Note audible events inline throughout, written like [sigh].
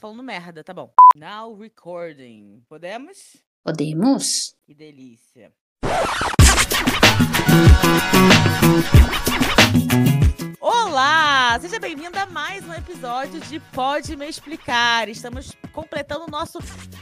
falando merda, tá bom. Now recording. Podemos? Podemos? Que delícia. Olá! Seja bem-vinda a mais um episódio de Pode Me Explicar. Estamos completando o nosso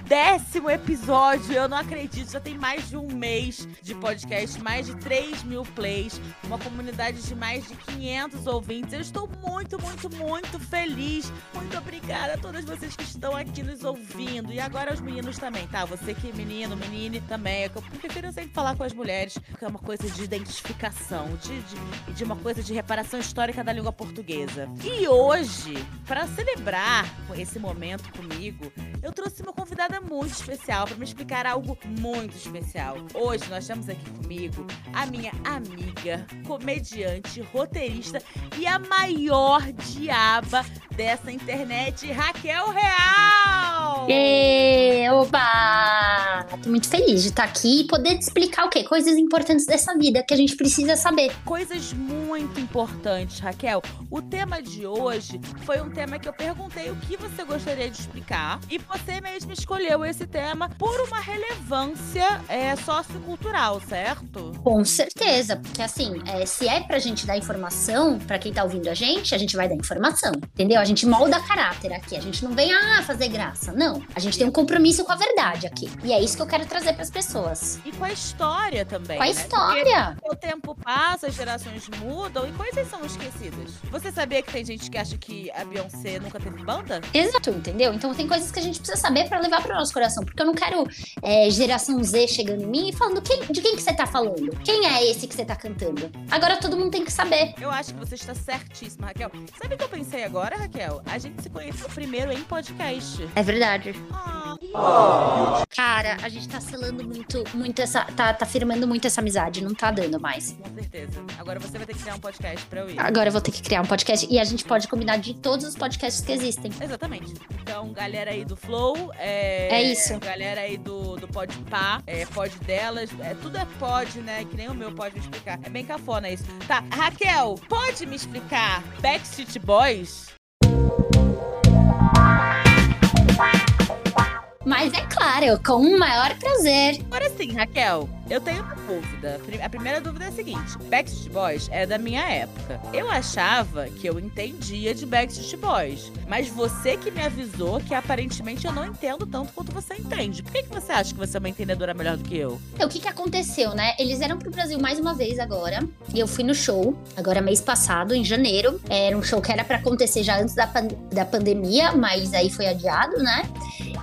décimo episódio. Eu não acredito, já tem mais de um mês de podcast, mais de 3 mil plays, uma comunidade de mais de 500 ouvintes. Eu estou muito, muito, muito feliz. Muito obrigada a todas vocês que estão aqui nos ouvindo. E agora os meninos também, tá? Você que é menino, menine também. Eu prefiro sempre falar com as mulheres, porque é uma coisa de identificação, de, de, de uma coisa de reparação histórica da língua portuguesa. E hoje, para celebrar esse momento comigo, eu trouxe uma convidada muito especial para me explicar algo muito especial. Hoje nós temos aqui comigo a minha amiga, comediante, roteirista e a maior diaba dessa internet, Raquel Real! E, oba! Tô muito feliz de estar aqui e poder te explicar o quê? Coisas importantes dessa vida que a gente precisa saber. Coisas muito importantes, Raquel. O tema de hoje foi um tema que eu perguntei o que você gostaria de explicar e você mesmo escolheu esse tema por uma relevância é, sociocultural, certo? Com certeza, porque assim, é, se é pra gente dar informação para quem tá ouvindo a gente, a gente vai dar informação, entendeu? A gente molda caráter aqui, a gente não vem ah, fazer graça, não. A gente tem um compromisso com a verdade aqui. E é isso que eu quero trazer para as pessoas. E com a história também. Com a né? história. Porque o tempo passa, as gerações mudam e coisas são esquecidas. Você sabia que tem gente que acha que a Beyoncé nunca teve banda? Exato, entendeu? Então tem coisas que a gente precisa saber para levar para o nosso coração. Porque eu não quero é, geração Z chegando em mim e falando quem, de quem que você tá falando. Quem é esse que você tá cantando? Agora todo mundo tem que saber. Eu acho que você está certíssima, Raquel. Sabe o que eu pensei agora, Raquel? A gente se conheceu primeiro em podcast. É verdade. Ah, Cara, a gente tá selando muito, muito essa. Tá, tá firmando muito essa amizade, não tá dando mais. com certeza. Agora você vai ter que criar um podcast pra eu ir. Agora eu vou ter que criar um podcast e a gente pode combinar de todos os podcasts que existem. Exatamente. Então, galera aí do Flow, é... É isso. Galera aí do, do Podpah, é Pod delas, é, tudo é pod, né? Que nem o meu pode me explicar. É bem cafona isso. Tá, Raquel, pode me explicar Backstreet Boys? Mas é claro, com o maior prazer. Agora sim, Raquel, eu tenho uma dúvida. A primeira dúvida é a seguinte: Backstreet Boys é da minha época. Eu achava que eu entendia de Backstreet Boys, mas você que me avisou que aparentemente eu não entendo tanto quanto você entende. Por que, que você acha que você é uma entendedora melhor do que eu? Então, o que que aconteceu, né? Eles eram pro Brasil mais uma vez agora. E eu fui no show, agora mês passado, em janeiro. Era um show que era pra acontecer já antes da, pan- da pandemia, mas aí foi adiado, né?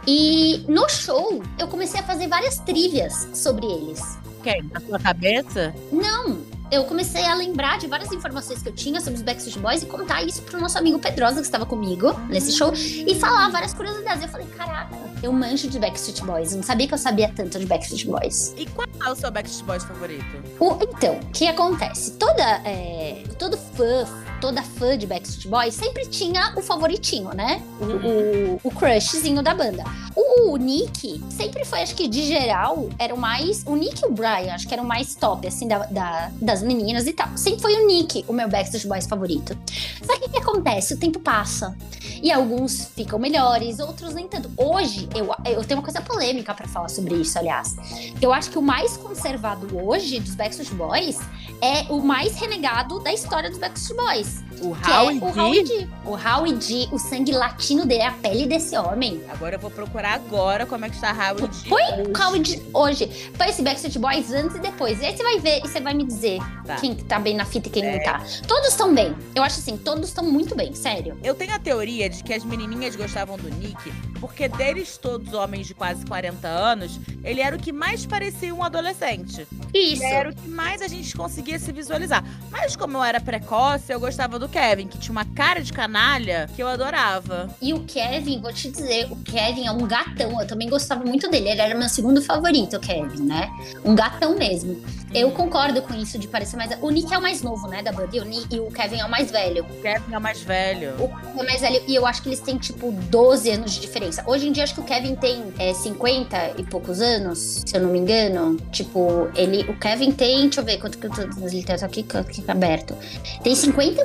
E no show, eu comecei a fazer várias trivias sobre eles. Quem? Na sua cabeça? Não, eu comecei a lembrar de várias informações que eu tinha sobre os Backstreet Boys e contar isso pro nosso amigo Pedrosa, que estava comigo nesse show, e falar várias curiosidades. Eu falei, caraca, eu manjo de Backstreet Boys. Eu não sabia que eu sabia tanto de Backstreet Boys. E qual é o seu Backstreet Boys favorito? O- então, o que acontece? Toda, é, todo fã, toda fã de Backstreet Boys sempre tinha o favoritinho, né? O, o, o crushzinho da banda. O, Nick sempre foi, acho que de geral, era o mais. O Nick e o Brian, acho que eram o mais top, assim, da, da- das meninas e tal. Sempre foi o Nick, o meu Backstreet Boys favorito. Só que o que acontece? O tempo passa. E alguns ficam melhores, outros nem tanto. Hoje, eu, eu tenho uma coisa polêmica pra falar sobre isso, aliás. Eu acho que o mais conservado hoje dos Backstreet Boys é o mais renegado da história dos Backstreet Boys. O Howie é o D? Howie D. O Howie D, o sangue latino dele, a pele desse homem. Agora eu vou procurar agora como é que está Howie D. Põe Howie D hoje. Põe esse Backstreet Boys antes e depois. E aí você vai ver e você vai me dizer Tá. quem que tá bem na fita e quem É. não tá. Todos estão bem. Eu acho assim, todos estão muito bem, sério. Eu tenho a teoria de que as menininhas gostavam do Nick porque deles todos homens de quase 40 anos, ele era o que mais parecia um adolescente. Isso. Ele era o que mais a gente conseguia se visualizar. Mas como eu era precoce, eu gostava do Kevin, que tinha uma cara de canalha que eu adorava. E o Kevin, vou te dizer, o Kevin é um gatão. Eu também gostava muito dele. Ele era meu segundo favorito, o Kevin, né? Um gatão mesmo. Eu concordo com isso de parecer mais. O Nick é o mais novo, né, da banda. E o, Nick, e o Kevin é o mais velho. O Kevin é o mais velho. O Kevin é mais velho. E eu acho que eles têm, tipo, 12 anos de diferença. Hoje em dia, acho que o Kevin tem é, 50 e poucos anos, se eu não me engano. Tipo, ele. O Kevin tem. Deixa eu ver quanto que eu tô. Ele tá aqui, aqui aberto. Tem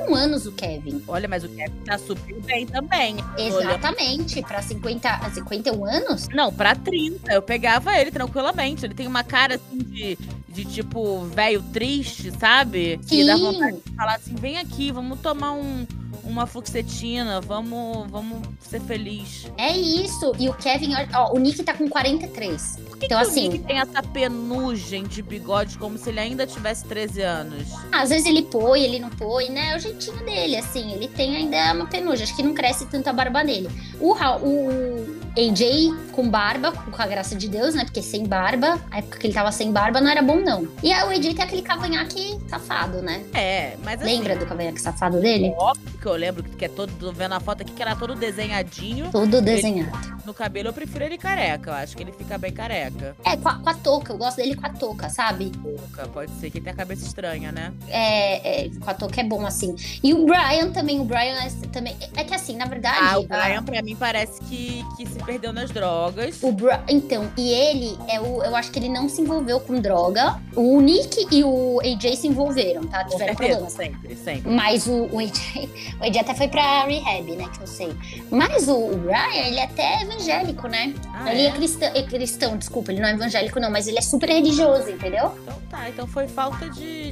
51 anos o Kevin. Olha, mas o Kevin tá super bem também. Exatamente. Pra 50, 51 anos? Não, pra 30. Eu pegava ele tranquilamente. Ele tem uma cara assim de de tipo, velho triste, sabe? Sim. Que dá vontade de falar assim: vem aqui, vamos tomar um, uma fluxetina, vamos, vamos ser feliz. É isso. E o Kevin, ó, o Nick tá com 43. Por que então, que assim. O Nick tem essa penugem de bigode como se ele ainda tivesse 13 anos. Às vezes ele põe, ele não põe, né? É o jeitinho dele, assim. Ele tem ainda uma penugem. Acho que não cresce tanto a barba nele. O, o AJ com barba, com a graça de Deus, né? Porque sem barba, a época que ele tava sem barba não era bom, não. E aí o AJ tem aquele cavanhaque safado, né? É, mas assim, Lembra do cavanhaque safado dele? Óbvio que eu lembro que é todo, tô vendo a foto aqui, que era todo desenhadinho. Todo desenhado. No cabelo eu prefiro ele careca, eu acho que ele fica bem careca. É, com a, com a touca, eu gosto dele com a touca, sabe? Touca, pode ser que ele tenha a cabeça estranha, né? É, é, com a touca é bom, assim. E o Brian também, o Brian é, também. É que assim, na verdade. Ah, o Brian, ah, pra mim, parece que, que se perdeu nas drogas. O então, e ele é o. Eu acho que ele não se envolveu com droga. O Nick e o AJ se envolveram, tá? Tiveram problemas. Sempre, sempre. Mas o, o, AJ. O AJ até foi pra rehab, né? Que eu sei. Mas o, o Brian, ele é até evangélico, né? Ah, ele é? é? cristão, é cristão, desculpa, ele não é evangélico, não, mas ele é super religioso, entendeu? Então tá, então foi falta de.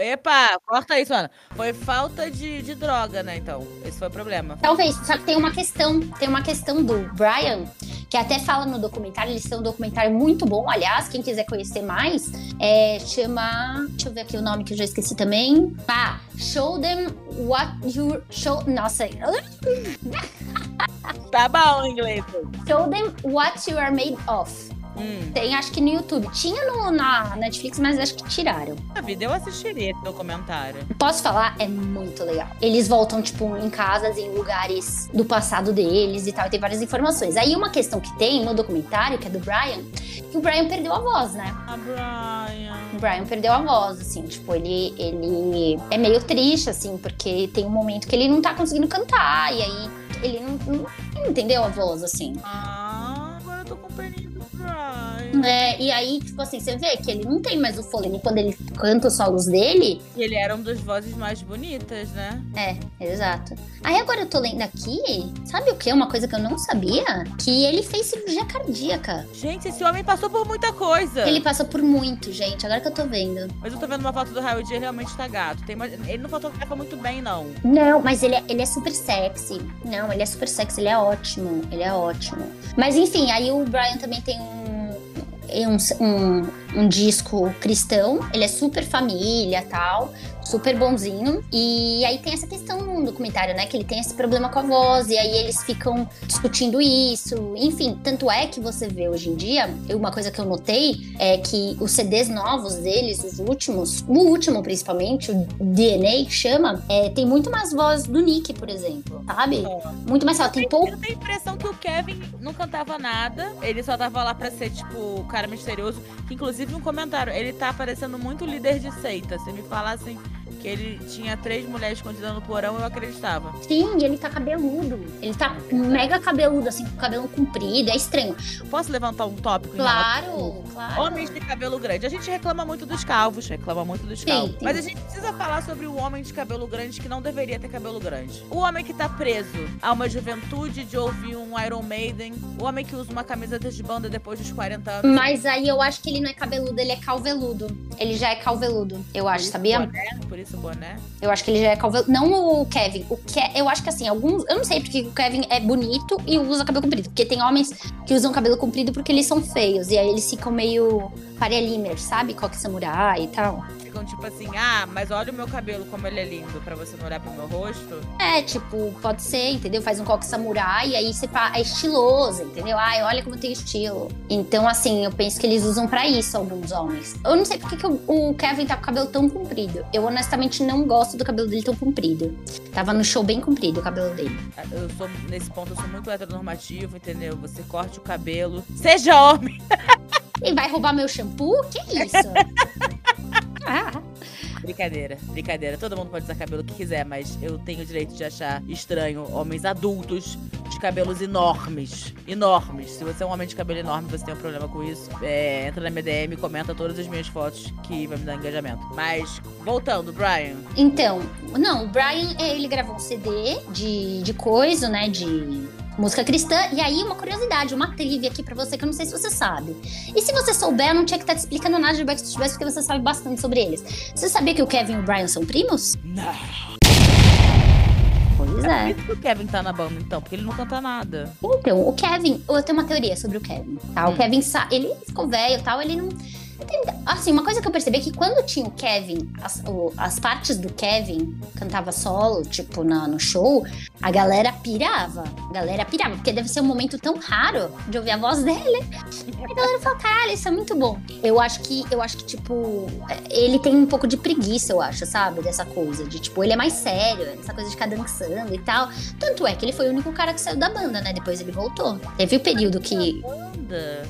Epa, corta isso, Ana. Foi falta de, de droga, né? Então, esse foi o problema. Talvez, só que tem uma questão, tem uma questão do Brian, que até fala no documentário, eles têm um documentário muito bom, aliás, quem quiser conhecer mais, é, chama, deixa eu ver aqui o nome que eu já esqueci também. Ah, Show Them What You Show, nossa. [laughs] Tá bom inglês. Show Them What You Are Made Of. Hum. Tem, acho que no YouTube. Tinha no, na Netflix, mas acho que tiraram. A vida eu assistiria esse documentário. Posso falar? É muito legal. Eles voltam, tipo, em casas, em lugares do passado deles e tal. E tem várias informações. Aí uma questão que tem no documentário, que é do Brian, que o Brian perdeu a voz, né? A Brian. O Brian perdeu a voz, assim, tipo, ele, ele é meio triste, assim, porque tem um momento que ele não tá conseguindo cantar, e aí ele não, não, entendeu a voz, assim. Ah, agora eu tô com Brian. É, e aí, tipo assim, você vê que ele não tem mais o fôlego quando ele canta os solos dele. E ele era uma das vozes mais bonitas, né? É, exato. Aí agora eu tô lendo aqui, sabe o que? Uma coisa que eu não sabia? Que ele fez cirurgia cardíaca. Gente, esse homem passou por muita coisa. Ele passou por muito, gente. Agora que eu tô vendo. Mas eu tô vendo uma foto do Raul ele realmente tá gato. Tem uma... Ele não fotografa muito bem, não. Não, mas ele é, ele é super sexy. Não, ele é super sexy, ele é ótimo. Ele é ótimo. Mas enfim, aí o Brian também tem um um, um, um, disco cristão, ele é super família tal, super bonzinho. E aí tem essa questão no documentário, né? Que ele tem esse problema com a voz, e aí eles ficam discutindo isso. Enfim, tanto é que você vê hoje em dia, uma coisa que eu notei é que os CDs novos deles, os últimos, o último principalmente, o DNA que chama, é, tem muito mais voz do Nick, por exemplo, sabe? Muito mais forte. Tem pouco. Eu tenho a impressão que o Kevin não cantava nada, ele só tava lá pra ser, tipo, o cara misterioso. Inclusive, um comentário, ele tá parecendo muito líder de seita. Se me falassem que ele tinha três mulheres escondidas no porão, eu acreditava. Sim, ele tá cabeludo. Ele tá mega cabeludo, assim, com cabelo comprido. É estranho. Posso levantar um tópico? Claro, claro. Homens de cabelo grande. A gente reclama muito dos calvos, reclama muito dos Sim, calvos. sim. Mas a gente precisa falar sobre o homem de cabelo grande que não deveria ter cabelo grande. O homem que tá preso a uma juventude de ouvir um Iron Maiden. O homem que usa uma camiseta de banda depois dos 40 anos. Mas aí eu acho que ele não é cabeludo, ele é calveludo. Ele já é calveludo, eu acho, sabia? Por isso boné. Eu acho que ele já é calveludo. Não o Kevin. O Ke eu acho que assim, alguns. Eu não sei porque o Kevin é bonito e usa cabelo comprido. Porque tem homens que usam cabelo comprido porque eles são feios. E aí eles ficam meio Faria Limer, sabe? Coque samurai e tal. Ficam tipo assim, ah, mas olha o meu cabelo como ele é lindo, pra você não olhar pro meu rosto. É, tipo, pode ser, entendeu? Faz um coque samurai e aí você é estiloso, entendeu? Ai, olha como tem estilo. Então, assim, eu penso que eles usam para isso alguns homens. Eu não sei porque que o Kevin tá com o cabelo tão comprido. Eu honestamente não gosto do cabelo dele tão comprido. Tava no show bem comprido o cabelo dele. Eu sou, nesse ponto, eu sou muito heteronormativo, entendeu? Você corte o cabelo. Seja homem! [laughs] E vai roubar meu shampoo? Que isso? [laughs] Brincadeira, brincadeira. Todo mundo pode usar cabelo que quiser, mas eu tenho o direito de achar estranho homens adultos de cabelos enormes. Enormes. Se você é um homem de cabelo enorme você tem um problema com isso, é, entra na minha DM comenta todas as minhas fotos que vai me dar engajamento. Mas, voltando, Brian. Então, não, o Brian, ele gravou um CD de, de coisa, né? De música cristã. E aí, uma curiosidade, uma trivia aqui pra você que eu não sei se você sabe. E se você souber, eu não tinha que estar te explicando nada de Backstreet Boys porque você sabe bastante sobre eles. Você sabia que o Kevin e o Brian são primos? Não. Pois é. é. Por que o Kevin tá na banda, então? Porque ele não canta nada. Então, o Kevin, eu tenho uma teoria sobre o Kevin, tá? O hum. Kevin, ele ficou velho e tal, ele não Assim, uma coisa que eu percebi é que quando tinha o Kevin, as, o, as partes do Kevin cantava solo, tipo, na, no show, a galera pirava. A galera pirava, porque deve ser um momento tão raro de ouvir a voz dele. A galera fala, caralho, isso é muito bom. Eu acho que, eu acho que, tipo, ele tem um pouco de preguiça, eu acho, sabe? Dessa coisa. De, tipo, ele é mais sério, essa coisa de ficar dançando e tal. Tanto é que ele foi o único cara que saiu da banda, né? Depois ele voltou. Teve o período que.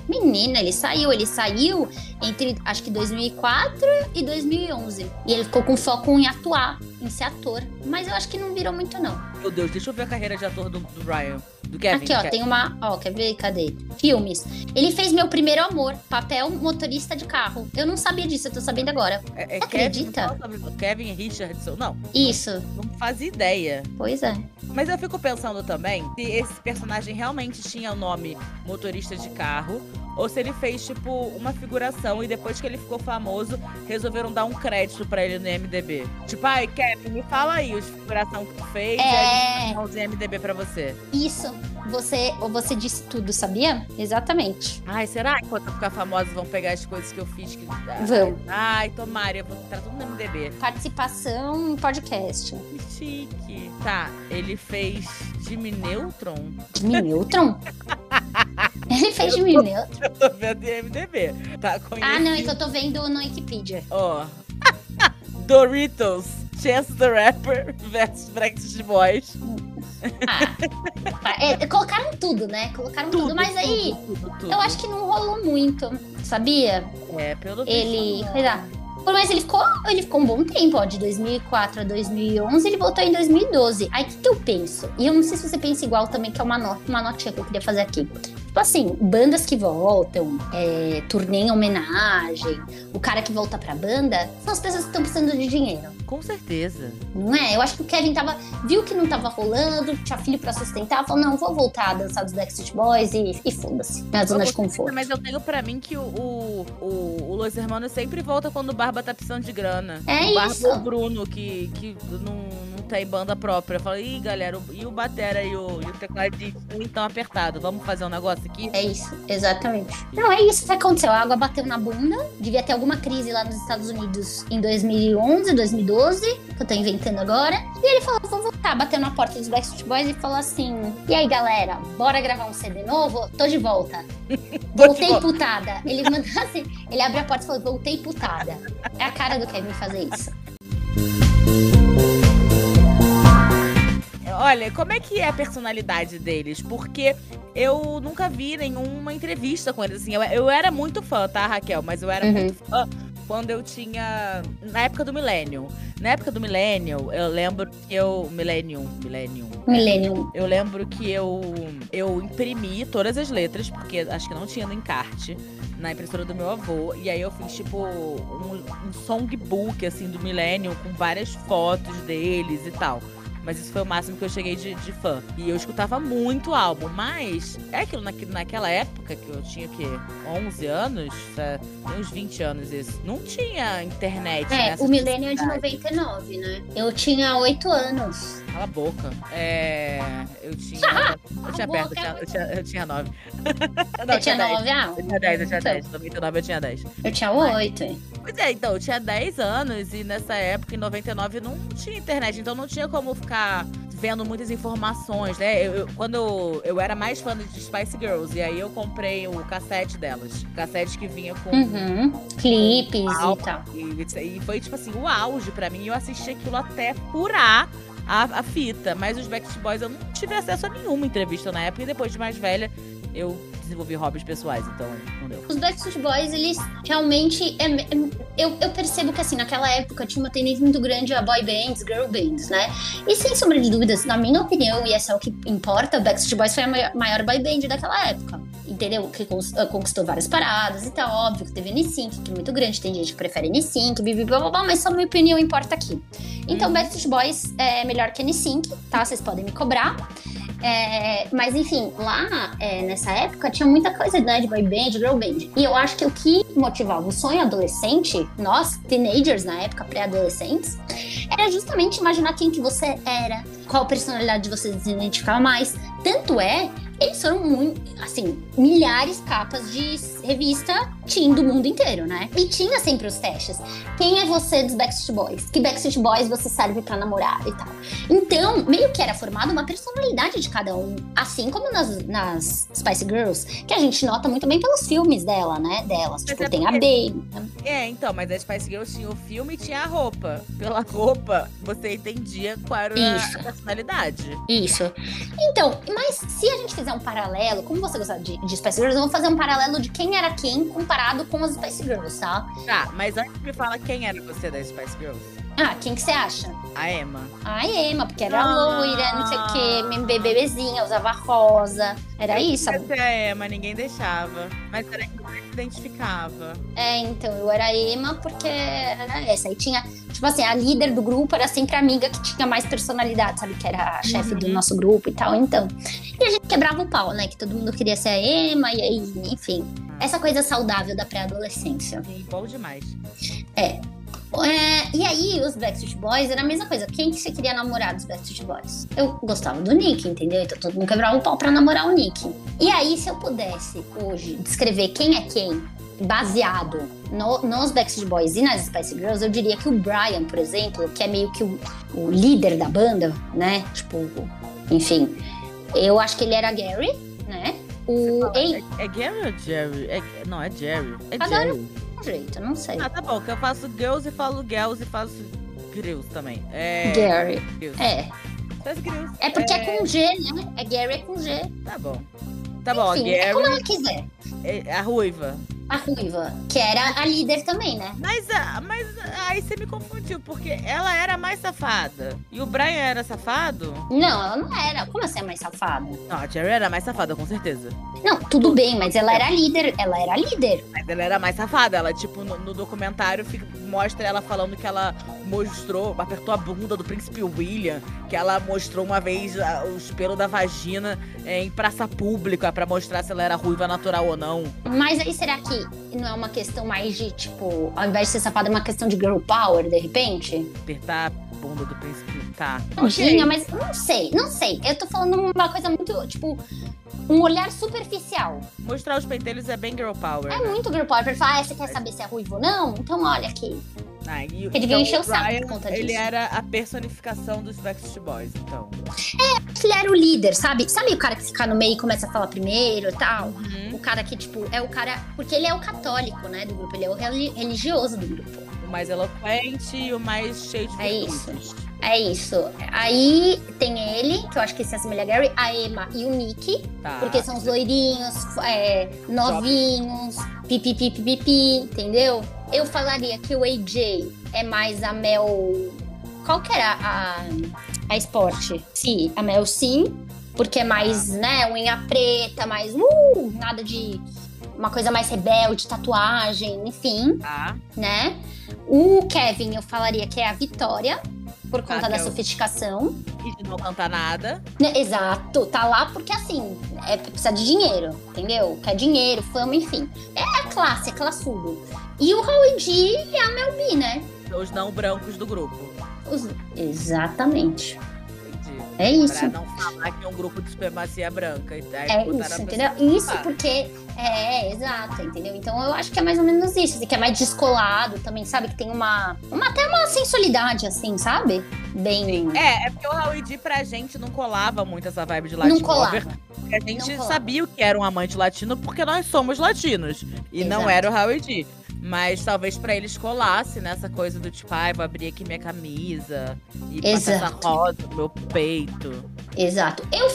Menina, ele saiu, ele saiu entre acho que 2004 e 2011. E ele ficou com foco em atuar, em ser ator. Mas eu acho que não virou muito, não. Meu Deus, deixa eu ver a carreira de ator do, do Ryan. Do Kevin. Aqui, ó, tem uma. Ó, quer ver? Cadê? Filmes. Ele fez Meu Primeiro Amor, papel motorista de carro. Eu não sabia disso, eu tô sabendo agora. É, é Acredita? Kevin, Kevin Richardson. Não. Isso. Não, não fazia ideia. Pois é. Mas eu fico pensando também se esse personagem realmente tinha o nome motorista de carro ou se ele fez, tipo, uma figuração e depois que ele ficou famoso, resolveram dar um crédito pra ele no MDB. Tipo, ai, Kevin, me fala aí os figuração que tu fez é... vou MDB pra você. Isso. Você, você disse tudo, sabia? Exatamente. Ai, será que quando eu ficar famosa vão pegar as coisas que eu fiz? Que... Vão. Ai, tomara, eu vou entrar tudo no MDB. Participação em podcast. Que chique. Tá, ele fez Jimmy Neutron? Jimmy Neutron? [laughs] Ele fez Jimmy Neutron? Eu tô vendo em MDB. Tá Ah, não, é que eu tô vendo no Wikipedia. Ó. Oh. [laughs] Doritos, Chance the Rapper versus Brexit Boys. Ah, é, colocaram tudo, né? Colocaram tudo, tudo mas aí tudo, tudo, eu acho que não rolou muito, sabia? É, pelo Ele, mas ele ficou, ele ficou um bom tempo, ó, de 2004 a 2011, ele voltou em 2012. Aí o que, que eu penso? E eu não sei se você pensa igual também, que é uma nota, uma notinha que eu queria fazer aqui. Tipo assim, bandas que voltam, é, turnê em homenagem, o cara que volta pra banda, são as pessoas que estão precisando de dinheiro. Com certeza. Não é? Eu acho que o Kevin tava, viu que não tava rolando, tinha filho pra sustentar, falou: não, vou voltar a dançar dos Backstreet Boys e, e foda-se, na zona de conforto. Mas eu tenho pra mim que o, o, o, o Los Hermanos sempre volta quando o Barba tá precisando de grana. É o Barba isso. o Bruno, que, que não, não tem banda própria. Fala, ih, galera, e o Batera e o, e o tecladista então apertado, vamos fazer um negócio aqui? É isso, exatamente. Não, é isso que aconteceu. A água bateu na bunda. Devia ter alguma crise lá nos Estados Unidos em 2011, 2012, que eu tô inventando agora. E ele falou: vou voltar. Bateu na porta dos Backstreet Boys e falou assim: E aí, galera, bora gravar um CD novo? Tô de volta. [laughs] Voltei putada. Ele mandou assim: ele abre a porta e falou: voltei putada. É a cara do Kevin fazer isso. Olha, como é que é a personalidade deles? Porque eu nunca vi nenhuma entrevista com eles. Assim, eu, eu era muito fã, tá, Raquel? Mas eu era uhum. muito fã quando eu tinha. Na época do Millennium. Na época do Millennium, eu lembro que eu. Millennium. Millennium. Millennium. Eu lembro que eu, eu imprimi todas as letras, porque acho que não tinha no encarte, na impressora do meu avô. E aí eu fiz, tipo, um, um songbook, assim, do Millennium, com várias fotos deles e tal. Mas isso foi o máximo que eu cheguei de, de fã. E eu escutava muito álbum. Mas é aquilo, na, naquela época que eu tinha que 11 anos, tem uns 20 anos isso. Não tinha internet. É, o milênio é de 99, né? Eu tinha 8 anos. Cala a boca. É. Eu tinha. [laughs] Eu tinha perto, eu tinha, eu tinha, eu tinha nove. [laughs] Não, eu tinha nove, ah. Eu tinha dez, eu tinha então. dez. Em 99 eu tinha dez. Eu tinha oito. Pois é, então, eu tinha 10 anos e nessa época, em 99, não tinha internet, então não tinha como ficar vendo muitas informações, né? Eu, eu- quando eu, eu era mais fã de Spice Girls, e aí eu comprei o cassete delas. Cassete que vinha com. Uhum. Clipes e tal. E, e foi, tipo assim, o auge pra mim. Eu assisti aquilo até furar a, a fita. Mas os Backstreet Boys eu não tive acesso a nenhuma entrevista na época. E depois de mais velha, eu desenvolvi hobbies pessoais, então não deu. Os Backstreet Boys, eles realmente. é- é- eu, eu percebo que, assim, naquela época tinha uma tendência muito grande a boy bands, girl bands, né? E sem sombra de dúvidas, na minha opinião, e essa é o que importa, Backstreet Boys foi a maior, maior boy band daquela época. Entendeu? Que ah, conquistou várias paradas e tal. Óbvio que teve N5, que é muito grande. Tem gente que prefere N5, blá, blá, blá, blá, mas só minha opinião importa aqui. Então, Uhum. Backstreet Boys é melhor que N5, tá? Vocês podem me cobrar. É, mas enfim, lá é, nessa época tinha muita coisa né, de boy band, girl band. E eu acho que o que motivava o sonho adolescente, nós, teenagers na época, pré-adolescentes, era justamente imaginar quem que você era, qual personalidade você se identificava mais. Tanto é, eles foram muito, assim, milhares de capas de revista teen do mundo inteiro, né? E tinha sempre os testes. Quem é você dos Backstreet Boys? Que Backstreet Boys você serve pra namorar e tal. Então, meio que era formada uma personalidade de cada um. Assim como nas, nas Spice Girls, que a gente nota muito bem pelos filmes dela, né? Delas. Mas tipo, é tem a Baby. É, então, mas a Spice Girls tinha o filme e tinha a roupa. Pela roupa, você entendia qual era Isso. a personalidade. Isso. Então, mas se a gente fizer um paralelo, como você gosta de, de Spice Girls, eu vou fazer um paralelo de quem era quem comparado com as Spice Girls, tá? Tá, mas antes me fala quem era você das Spice Girls. Ah, quem que você acha? A Emma. A Emma, porque era Ah. loira, não sei o quê, bebezinha, usava rosa. Era Eu isso, ser a Emma, ninguém deixava. Mas era que você se identificava. É, então, eu era ema porque era essa. Aí tinha, tipo assim, a líder do grupo era sempre a amiga que tinha mais personalidade, sabe? Que era a chefe do Uhum. nosso grupo e tal. Então. E a gente quebrava o pau, né? Que todo mundo queria ser a ema, e aí, enfim. Essa coisa saudável da pré-adolescência. Sim, bom demais. É, e aí, os Backstreet Boys era a mesma coisa. Quem que você queria namorar dos Backstreet Boys? Eu gostava do Nick, entendeu? Então todo mundo quebrava o pau pra namorar o Nick. E aí, se eu pudesse hoje descrever quem é quem, baseado no- nos Backstreet Boys e nas Spice Girls, eu diria que o Brian, por exemplo, que é meio que o, o líder da banda, né? Tipo, enfim. Eu acho que ele era Gary, né? O Ei, É, é Gary ou Jerry? É- não, é Jerry. É Adoro. Jerry. jeito, não sei. Ah, tá bom, que eu faço girls e falo girls e faço grills também. É. Gary. Grills. É. Faz grills. É porque é. com G, né? É Gary é com G. Tá bom. Tá bom, Enfim, a é como Gary ela quiser. é a ruiva. A Ruiva, que era a líder também, né? Mas, ah, mas ah, aí você me confundiu, porque ela era mais safada. E o Brian era safado? Não, ela não era. Como assim é mais safada? Não, a Jerry era mais safada, com certeza. Não, tudo bem, mas ela era a líder. Ela era a líder. Mas ela era mais safada. Ela, tipo, no, no documentário fica- mostra ela falando que ela mostrou, apertou a bunda do príncipe William, que ela mostrou uma vez ah, o espelho da vagina eh, em praça pública pra mostrar se ela era ruiva natural ou não. Mas aí será que não é uma questão mais de, tipo, ao invés de ser safada, é uma questão de girl power, de repente? Apertar a bunda do príncipe. Tá. Tinha, mas não sei, não sei. Eu tô falando uma coisa muito, tipo, um olhar superficial. Mostrar os pentelhos é bem girl power. É né? muito girl power pra falar, ah, você quer saber se é ruivo ou não? Então olha aqui. Ah, e, Ele devia encher o saco por conta Ele disso. era a personificação dos Backstreet Boys, então. Ele era o líder, sabe? Sabe o cara que fica no meio e começa a falar primeiro e tal? Uhum. O cara que, tipo, é o cara. Porque ele é o católico, né, do grupo. Ele é o reli- religioso do grupo. O mais eloquente e o mais cheio de É virtudes. É isso. Aí tem ele, que eu acho que se assemelha a Gary, a Emma e o Nick. Tá. Porque são os loirinhos, é, novinhos, pipi, pipi, pipi, entendeu? Eu falaria que o AJ é mais a Mel. Qual que era a, a esporte? Sim, a Mel sim. Porque é mais, né, unha preta, mais. Uh, nada de. Uma coisa mais rebelde, tatuagem, enfim, Tá. né? O Kevin, eu falaria que é a Vitória, por Tá, conta que da é sofisticação. E de não cantar nada. Né, Exato, tá lá porque assim, é, precisa de dinheiro, entendeu? Quer dinheiro, fama, enfim. É a classe, é classudo. E o Howie G e a Mel B, né? Os não brancos do grupo. Os- Exatamente. É isso. Pra não falar que é um grupo de supremacia branca. É isso, entendeu? Isso porque. É, exato, entendeu? Então eu acho que é mais ou menos isso. Assim, que é mais descolado também, sabe? Que tem uma. uma até uma sensualidade, assim, sabe? Bem. Sim. É, é porque o Raul D pra gente não colava muito essa vibe de latino. Não colava. a gente sabia o que era um amante latino porque nós somos latinos. E Exato. não era o Raul D. Mas talvez para eles colasse nessa coisa do tipo, ah, vou abrir aqui minha camisa e passar essa rosa no meu peito. Exato. Eu,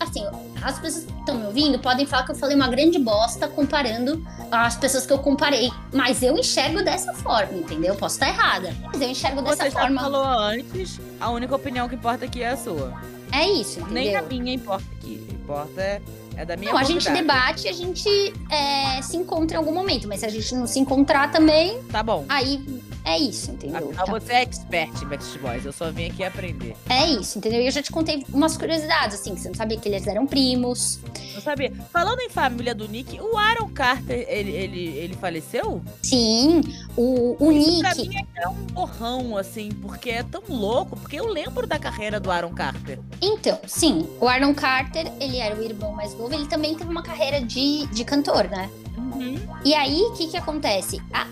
assim, as pessoas que estão me ouvindo podem falar que eu falei uma grande bosta comparando as pessoas que eu comparei. Mas eu enxergo dessa forma, entendeu? Posso estar errada. Mas eu enxergo dessa Você forma. Você falou antes, a única opinião que importa aqui é a sua. É isso, entendeu? Nem a minha importa aqui. Importa é é da minha Não, a gente debate e a gente é, se encontra em algum momento, mas se a gente não se encontrar também. Tá bom. Aí é isso, entendeu? Tá. você é expert em Backstreet Boys, eu só vim aqui aprender. É isso, entendeu? E eu já te contei umas curiosidades, assim, que você não sabia que eles eram primos. Não sabia. Falando em família do Nick, o Aaron Carter, ele, ele, ele faleceu? Sim, o, o Nick. Pra mim é um borrão, assim, porque é tão louco, porque eu lembro da carreira do Aaron Carter. Então, sim, o Aaron Carter, ele era o irmão mais novo, ele também teve uma carreira de, de cantor, né? Uhum. E aí, o que que acontece? A,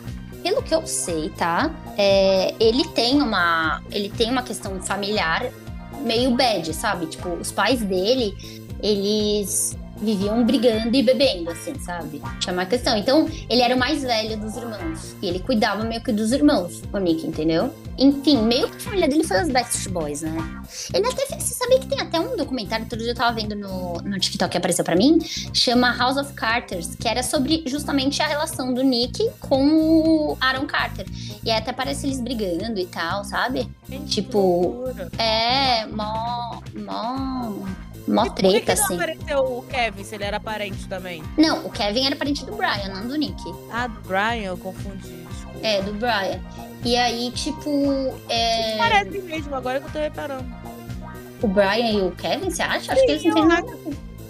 pelo que eu sei, tá? É, ele tem uma. Ele tem uma questão familiar meio bad, sabe? Tipo, os pais dele, eles viviam brigando e bebendo, assim, sabe? Tinha uma questão. Então, ele era o mais velho dos irmãos. E ele cuidava meio que dos irmãos, o Nick, entendeu? Enfim, meio que a família dele foi os Backstreet Boys, né? Ele até fez, Você sabia que tem até um documentário, todo dia eu tava vendo no, no TikTok que apareceu para mim, chama House of Carters, que era sobre justamente a relação do Nick com o Aaron Carter. E aí até parece eles brigando e tal, sabe? tipo, é, mó. mó Mó treta, por que que assim. não apareceu o Kevin, se ele era parente também? Não, o Kevin era parente do Brian, não do Nick. Ah, do Brian, eu confundi. Desculpa. É, do Brian. E aí, tipo. É... Parece mesmo, agora que eu tô reparando. O Brian e o Kevin, você acha? Acho Sim, que eles não têm nada.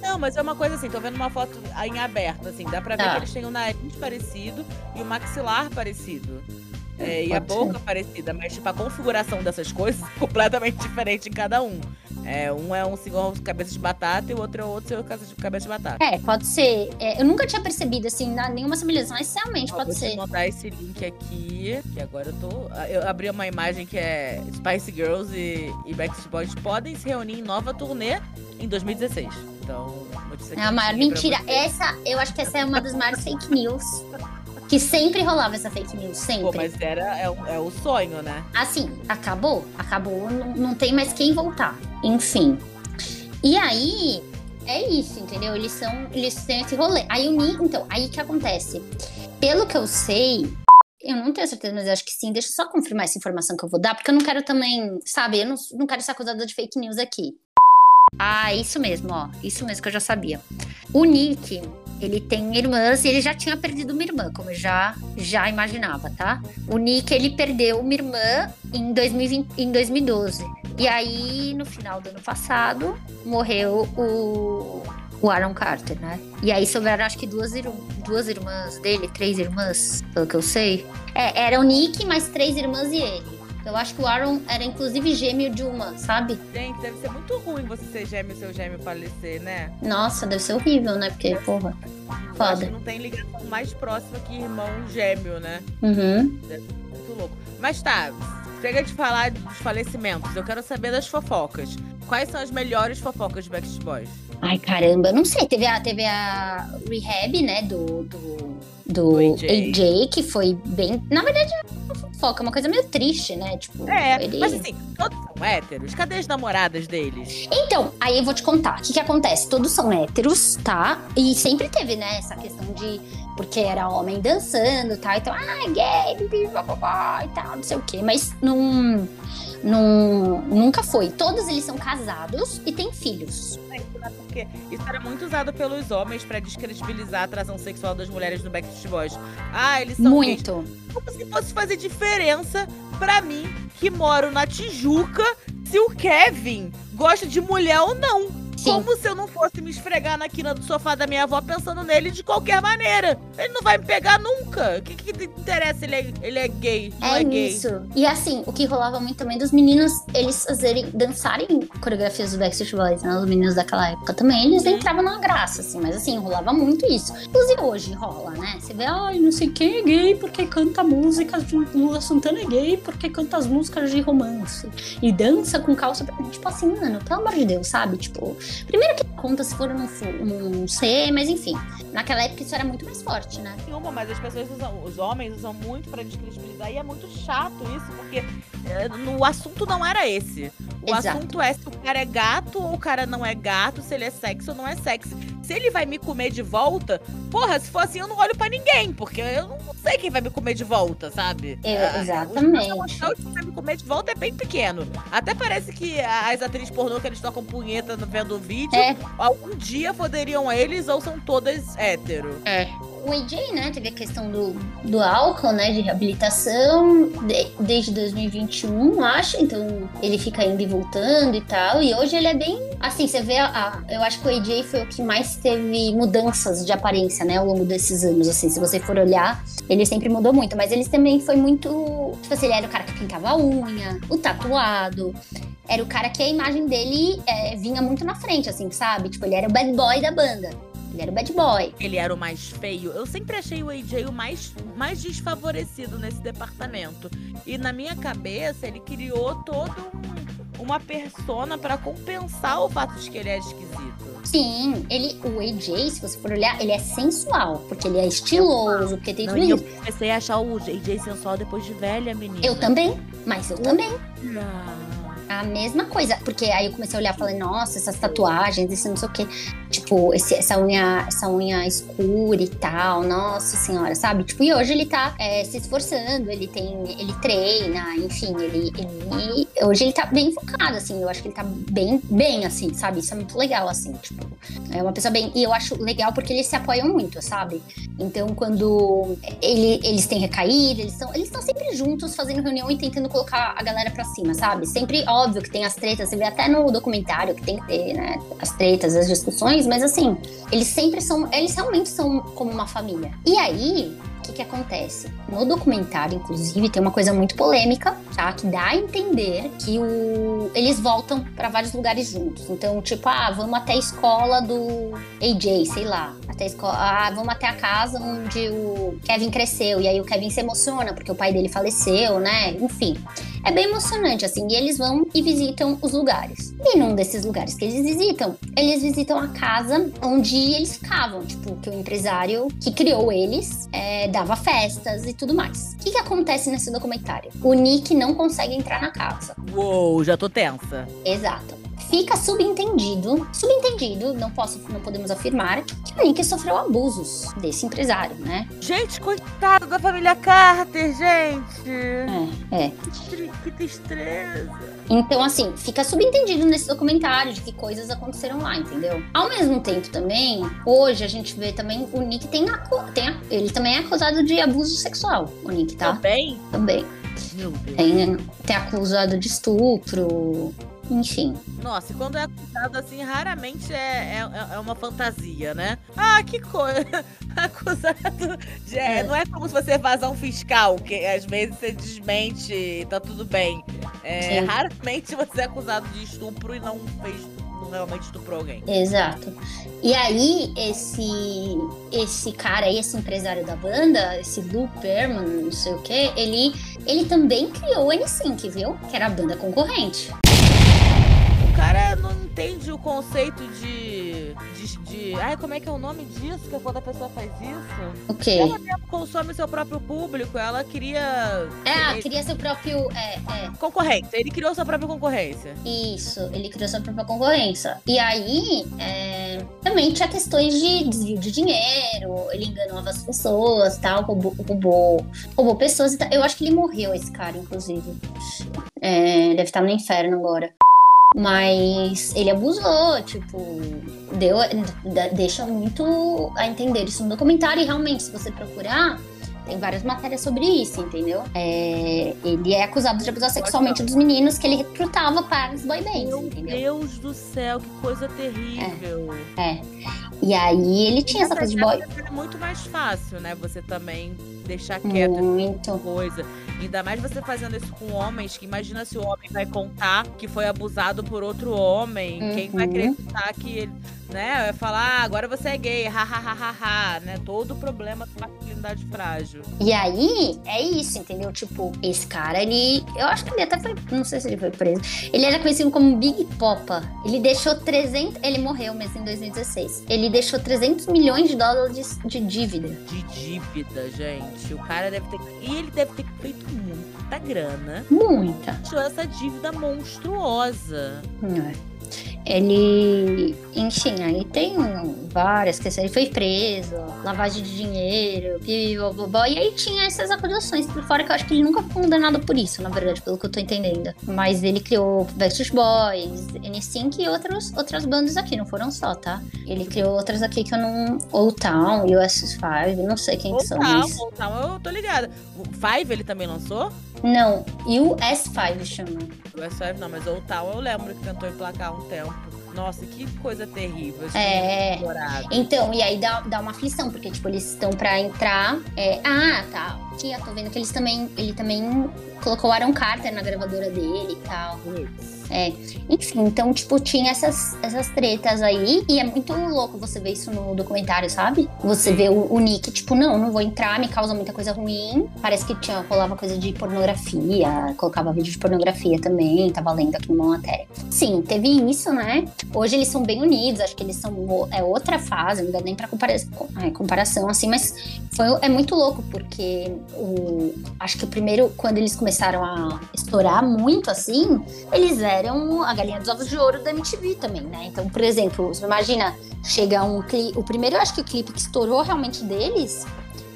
Não, mas é uma coisa assim, tô vendo uma foto em aberto, assim, dá pra ver Tá. que eles têm o nariz parecido e o maxilar parecido. É, e a boca parecida, mas tipo, a configuração dessas coisas [laughs] é completamente diferente em cada um. É, um é um senhor cabeça de batata e o outro é outro senhor cabeça de batata. É, pode ser. É, eu nunca tinha percebido, assim, nenhuma semelhança, mas realmente pode vou ser. te mandar esse link aqui, que agora eu tô. Eu abri uma imagem que é Spice Girls e, e Backstreet Boys podem se reunir em nova turnê em 2016. Então, notícia É a maior mentira. Essa, eu acho que essa é uma das maiores fake news. Que sempre rolava essa fake news, sempre. Pô, mas era, é, o- é o sonho, né? Assim, acabou? Acabou, não, não tem mais quem voltar. Enfim. E aí, é isso, entendeu? Eles são. Eles têm esse rolê. Aí o Nick. Então, aí o que acontece? Pelo que eu sei. Eu não tenho certeza, mas eu acho que sim. Deixa eu só confirmar essa informação que eu vou dar, porque eu não quero também, sabe, eu não, não quero ser acusada de fake news aqui. Ah, isso mesmo, ó. Isso mesmo que eu já sabia. O Nick, ele tem irmãs e ele já tinha perdido uma irmã, como eu já, já imaginava, tá? O Nick, ele perdeu uma irmã em, 2020, em 2012. E aí, no final do ano passado, morreu o, o Aaron Carter, né? E aí sobraram, acho que duas, duas irmãs dele, três irmãs, pelo que eu sei. É, era o Nick, mais três irmãs e ele. Eu acho que o Aaron era inclusive gêmeo de uma, sabe? Gente, deve ser muito ruim você ser gêmeo e seu gêmeo falecer, né? Nossa, deve ser horrível, né? Porque, porra. Foda. não tem ligação mais próxima que irmão gêmeo, né? Uhum. Muito louco. Mas tá, chega de falar dos falecimentos. Eu quero saber das fofocas. Quais são as melhores fofocas de Backstreet Boys? Ai, caramba, não sei. Teve a, teve a Rehab, né? Do. Do, do AJ. AJ, que foi bem. Na verdade, é uma fofoca, uma coisa meio triste, né? Tipo, É, ele- mas assim, todos são héteros. Cadê as namoradas deles? Então, aí eu vou te contar. O que, que acontece? Todos são héteros, tá? E sempre teve, né, essa questão de. Porque era homem dançando tá? Então, ah, gay, bibi, bababá, e tal, não sei o quê. Mas não, não, nunca foi. Todos eles são casados e têm filhos. Porque isso era muito usado pelos homens pra descredibilizar a atração sexual das mulheres no Backstreet Boys. Ah, eles são gays. Muito. Como se fosse fazer diferença pra mim, que moro na Tijuca, se o Kevin gosta de mulher ou não. Sim. Como se eu não fosse me esfregar na quina do sofá da minha avó pensando nele de qualquer maneira. Ele não vai me pegar nunca. O que, que interessa? Ele é, ele é gay. Não é, é gay. isso. E assim, o que rolava muito também dos meninos, eles fazerem, dançarem coreografias do Backstreet Boys, né? Os meninos daquela época também, eles uhum. entravam na graça, assim. Mas assim, rolava muito isso. Inclusive hoje rola, né? Você vê, ai, não sei quem é gay porque canta músicas de Lula Santana é gay porque canta as músicas de romance. E dança com calça. Tipo assim, mano, pelo amor de Deus, sabe? Tipo, primeiro que conta se for um, um C, mas enfim. Naquela época isso era muito mais forte, né? Nenhuma, mas as pessoas usam, os homens usam muito pra descredibilizar e é muito chato isso, porque é, no assunto não era esse. O Exato. assunto é se o cara é gato ou o cara não é gato, se ele é sexy ou não é sexy. Se ele vai me comer de volta, porra, se for assim eu não olho para ninguém, porque eu não sei quem vai me comer de volta, sabe? É, exatamente. O que vai me comer de volta é bem pequeno. Até parece que as atrizes pornô que eles tocam punheta vendo o vídeo, é. algum dia poderiam eles ou são todas hétero. É o AJ, né, teve a questão do, do álcool, né, de reabilitação de, desde 2021, acho. Então ele fica indo e voltando e tal. E hoje ele é bem. Assim, você vê a, a, Eu acho que o AJ foi o que mais teve mudanças de aparência, né, ao longo desses anos. Assim, se você for olhar, ele sempre mudou muito. Mas ele também foi muito. Tipo assim, ele era o cara que pintava a unha, o tatuado era o cara que a imagem dele é, vinha muito na frente, assim, sabe? Tipo, ele era o bad boy da banda. Ele era o bad boy. Ele era o mais feio. Eu sempre achei o AJ o mais, mais desfavorecido nesse departamento. E na minha cabeça, ele criou todo um, uma persona para compensar o fato de que ele é esquisito. Sim, ele, o AJ, se você for olhar, ele é sensual, porque ele é estiloso, porque tem tudo isso. Eu comecei a achar o AJ sensual depois de velha, menina. Eu também, mas eu também. A mesma coisa, porque aí eu comecei a olhar e falei, nossa, essas tatuagens, esse não sei o quê tipo, esse, essa unha, essa unha escura e tal, nossa senhora, sabe? Tipo, e hoje ele tá é, se esforçando, ele tem, ele treina, enfim, ele, ele, hoje ele tá bem focado, assim, eu acho que ele tá bem, bem, assim, sabe? Isso é muito legal, assim, tipo, é uma pessoa bem, e eu acho legal porque eles se apoiam muito, sabe? Então, quando ele, eles têm recaída, eles estão eles sempre juntos fazendo reunião e tentando colocar a galera pra cima, sabe? Sempre, óbvio que tem as tretas, você vê até no documentário que tem que ter, né, as tretas, as discussões, mas assim, eles sempre são, eles realmente são como uma família. E aí, que, que acontece? No documentário, inclusive, tem uma coisa muito polêmica, tá? Que dá a entender que o... eles voltam para vários lugares juntos. Então, tipo, ah, vamos até a escola do AJ, sei lá. Até a escola. Ah, vamos até a casa onde o Kevin cresceu. E aí o Kevin se emociona porque o pai dele faleceu, né? Enfim. É bem emocionante, assim. E eles vão e visitam os lugares. E num desses lugares que eles visitam, eles visitam a casa onde eles ficavam. Tipo, que o empresário que criou eles é, dava festas e tudo mais. O que, que acontece nesse documentário? O Nick não consegue entrar na casa. Uou, já tô tensa. Exato fica subentendido, subentendido, não posso, não podemos afirmar, que o Nick sofreu abusos desse empresário, né? Gente, coitado da família Carter, gente! É, é. Que tristeza. Então, assim, fica subentendido nesse documentário de que coisas aconteceram lá, entendeu? Ao mesmo tempo também, hoje a gente vê também o Nick tem, a, tem a, ele também é acusado de abuso sexual, o Nick, tá? Também? Também. Tem, tem acusado de estupro, enfim. Nossa, e quando é acusado assim, raramente é, é, é uma fantasia, né? Ah, que coisa. [laughs] acusado de. É, é. Não é como se você um fiscal, que às vezes você desmente e tá tudo bem. É, raramente você é acusado de estupro e não fez não realmente estuprou alguém. Exato. E aí, esse esse cara aí, esse empresário da banda, esse Lou Perman, não sei o que, ele, ele também criou o N5, viu? Que era a banda concorrente cara não entende o conceito de, de, de. Ai, como é que é o nome disso? Que é quando a pessoa faz isso? O quê? Ela mesmo consome seu próprio público, ela queria. É, ele... queria seu próprio. É, é. Concorrência. Ele criou sua própria concorrência. Isso, ele criou sua própria concorrência. E aí, é... também tinha questões de desvio de dinheiro, ele enganou as pessoas tal, roubou, roubou, roubou pessoas e tal. Eu acho que ele morreu, esse cara, inclusive. É, deve estar no inferno agora. Mas ele abusou, tipo, deu, deixa muito a entender isso no documentário. E realmente, se você procurar, Tem várias matérias sobre isso, entendeu? É, ele é acusado de abusar sexualmente dos meninos que ele recrutava para os boy bands, Meu entendeu? Deus do céu, que coisa terrível. É. E aí ele tinha essa coisa de boy. É muito mais fácil, né? Você também deixar quieto Muito. coisa. Ainda mais você fazendo isso com homens, que imagina se o homem vai contar que foi abusado por outro homem. Quem vai Uhum. acreditar que ele, né? Vai falar, ah, agora você é gay, ha, ha, ha, ha, ha, né? Todo o problema da masculinidade frágil. E aí, é isso, entendeu? Tipo, esse cara, ele. Eu acho que ele até foi. Não sei se ele foi preso. Ele era conhecido como Big Popa. Ele deixou 300. Ele morreu mesmo em 2016. Ele deixou 300 milhões de dólares de dívida. De dívida, gente. O cara deve ter. E ele deve ter feito muita grana. Muita. Deixou essa dívida monstruosa. É. Ele, enfim, aí tem várias questões. Ele foi preso, lavagem de dinheiro, blá, e aí tinha essas acusações por fora que eu acho que ele nunca foi condenado por isso, na verdade, pelo que eu tô entendendo. Mas ele criou Backstreet Boys, N5 e outros, outras bandas aqui, não foram só, tá? Ele criou outras aqui que eu não. Old Town, US5, não sei quem que são. Voltar, Mas... voltar, eu tô ligada. O Five ele também lançou? Não, US5 chama. O S5 não, mas o Town eu lembro que tentou emplacar um tempo. Nossa, que coisa terrível. É. Então, e aí dá, dá uma aflição, porque, tipo, eles estão pra entrar. é, Ah, tá. Aqui eu tô vendo que eles também. Ele também colocou o Aaron Carter na gravadora dele e tal. É. Enfim, então, tipo, tinha essas, essas tretas aí. E é muito louco você ver isso no documentário, sabe? Você vê o, o Nick, tipo, não, não vou entrar, me causa muita coisa ruim. Parece que tinha, rolava coisa de pornografia, colocava vídeo de pornografia também, tava lendo aqui numa matéria. Sim, teve isso, né? Hoje eles são bem unidos, acho que eles são é outra fase, não dá nem pra compara é, comparação, assim, mas foi, é muito louco, porque o, acho que o primeiro, quando eles começaram a estourar muito assim, eles eram a galinha dos ovos de ouro da MTV também, né? Então, por exemplo, imagina, chega um clipe. O primeiro, eu acho que o clipe que estourou realmente deles.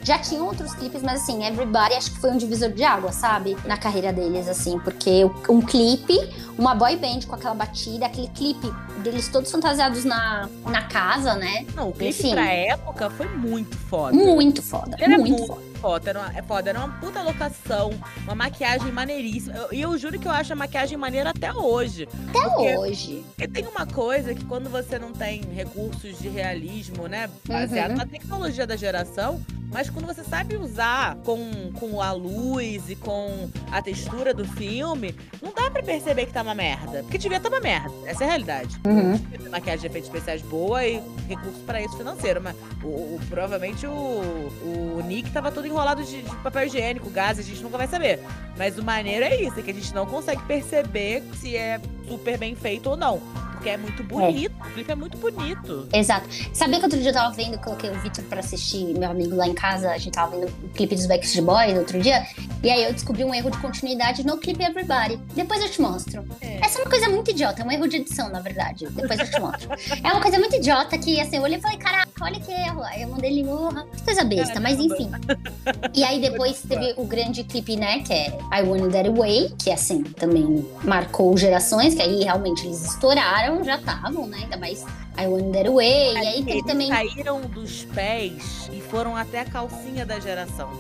Já tinham outros clipes, mas assim, Everybody acho que foi um divisor de água, sabe? Na carreira deles, assim, porque um clipe, uma boy band com aquela batida, aquele clipe deles todos fantasiados na, na casa, né? Não, o clipe Enfim. pra época foi muito foda. Muito foda, muito muito foda. Foda. Era uma, é foda, era uma puta locação, uma maquiagem maneiríssima. Eu- E eu, juro que eu acho a maquiagem maneira até hoje. Até hoje. Tem uma coisa que quando você não tem recursos de realismo, né? Baseado Uhum. na tecnologia da geração, mas quando você sabe usar com, com a luz e com a textura do filme, não dá pra perceber que tá uma merda. Porque devia tá uma merda. Essa é a realidade. Uhum. Maquiagem de efeitos especiais boa e recurso pra isso financeiro. Mas o, o- provavelmente o, o Nick tava todo enrolado de, de papel higiênico, gás, a gente nunca vai saber. Mas o maneiro é isso, é que a gente não consegue perceber se é super bem feito ou não. Porque é muito bonito. O clipe é muito bonito. Exato. Sabia que outro dia eu tava vendo, coloquei o Vitor pra assistir, meu amigo lá em casa, a gente tava vendo o clipe dos Backstreet Boys outro dia, e aí eu descobri um erro de continuidade no clipe Everybody. Depois eu te mostro. É. Essa é uma coisa muito idiota, é um erro de edição, na verdade. Depois eu te mostro. [laughs] é uma coisa muito idiota que, assim, eu olhei e falei, caraca, olha que erro. Aí eu mandei ele morra. Coisa besta, mas Caramba. enfim. [laughs] E aí depois teve o grande clipe, né, que é I Want That Way, que assim, também marcou gerações, que aí realmente eles estouraram, já estavam, né, ainda mais I Want That Way. E aí teve Eles também... saíram dos pés e foram até a calcinha da geração.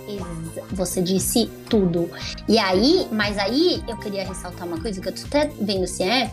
Você disse tudo. E aí, mas aí eu queria ressaltar uma coisa que eu tô até vendo se é,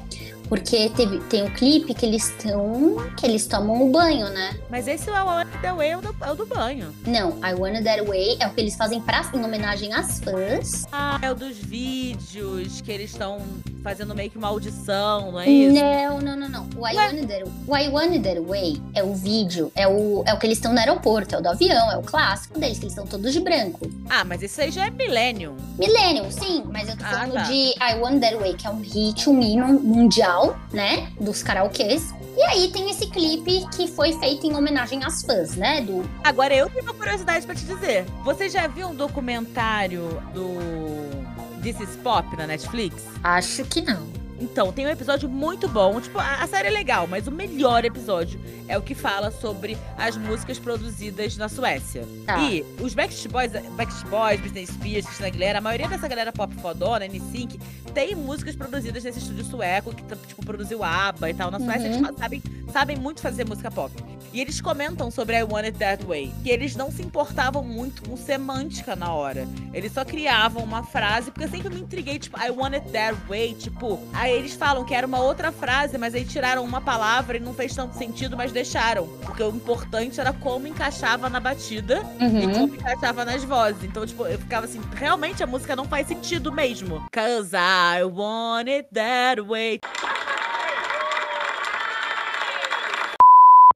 porque teve, tem um clipe que eles estão. que eles tomam o banho, né? Mas esse é o One The Way, é o do, é o do banho. Não, I Wanna That Way é o que eles fazem pra, em homenagem às fãs. Ah, é o dos vídeos que eles estão fazendo meio que uma audição, não é isso? Não, não, não, não. O I, Ué? Wanna That, o I Wanna That Way é o vídeo, é o, é o que eles estão no aeroporto, é o do avião, é o clássico deles, que eles estão todos de branco. Ah, mas isso aí já é Millennium. Millennium, sim, mas eu tô Ah, falando tá. de I Want That Way, que é um hit, um hino mundial, né? Dos karaokês. E aí tem esse clipe que foi feito em homenagem às fãs, né? Do. Agora eu tenho uma curiosidade pra te dizer. Você já viu um documentário do This Is Pop na Netflix? Acho que não. Então, tem um episódio muito bom. Tipo, a, a série é legal, mas o melhor episódio é o que fala sobre as músicas produzidas na Suécia. Tá. E os Backstreet Boys, Backstreet Boys, Britney Spears, Christina Aguilera, a maioria dessa galera pop fodona, N5, tem músicas produzidas nesse estúdio sueco que, tipo, produziu ABBA e tal. Na Suécia, Uhum. eles sabem, sabem muito fazer música pop. E eles comentam sobre I Want It That Way, que eles não se importavam muito com semântica na hora. Eles só criavam uma frase, porque eu sempre me intriguei, tipo, I Want It That Way, tipo, aí eles falam que era uma outra frase, mas aí tiraram uma palavra e não fez tanto sentido, mas deixaram. Porque o importante era como encaixava na batida Uhum. e como encaixava nas vozes. Então, tipo, eu ficava assim, realmente a música não faz sentido mesmo. Cause I want it that way.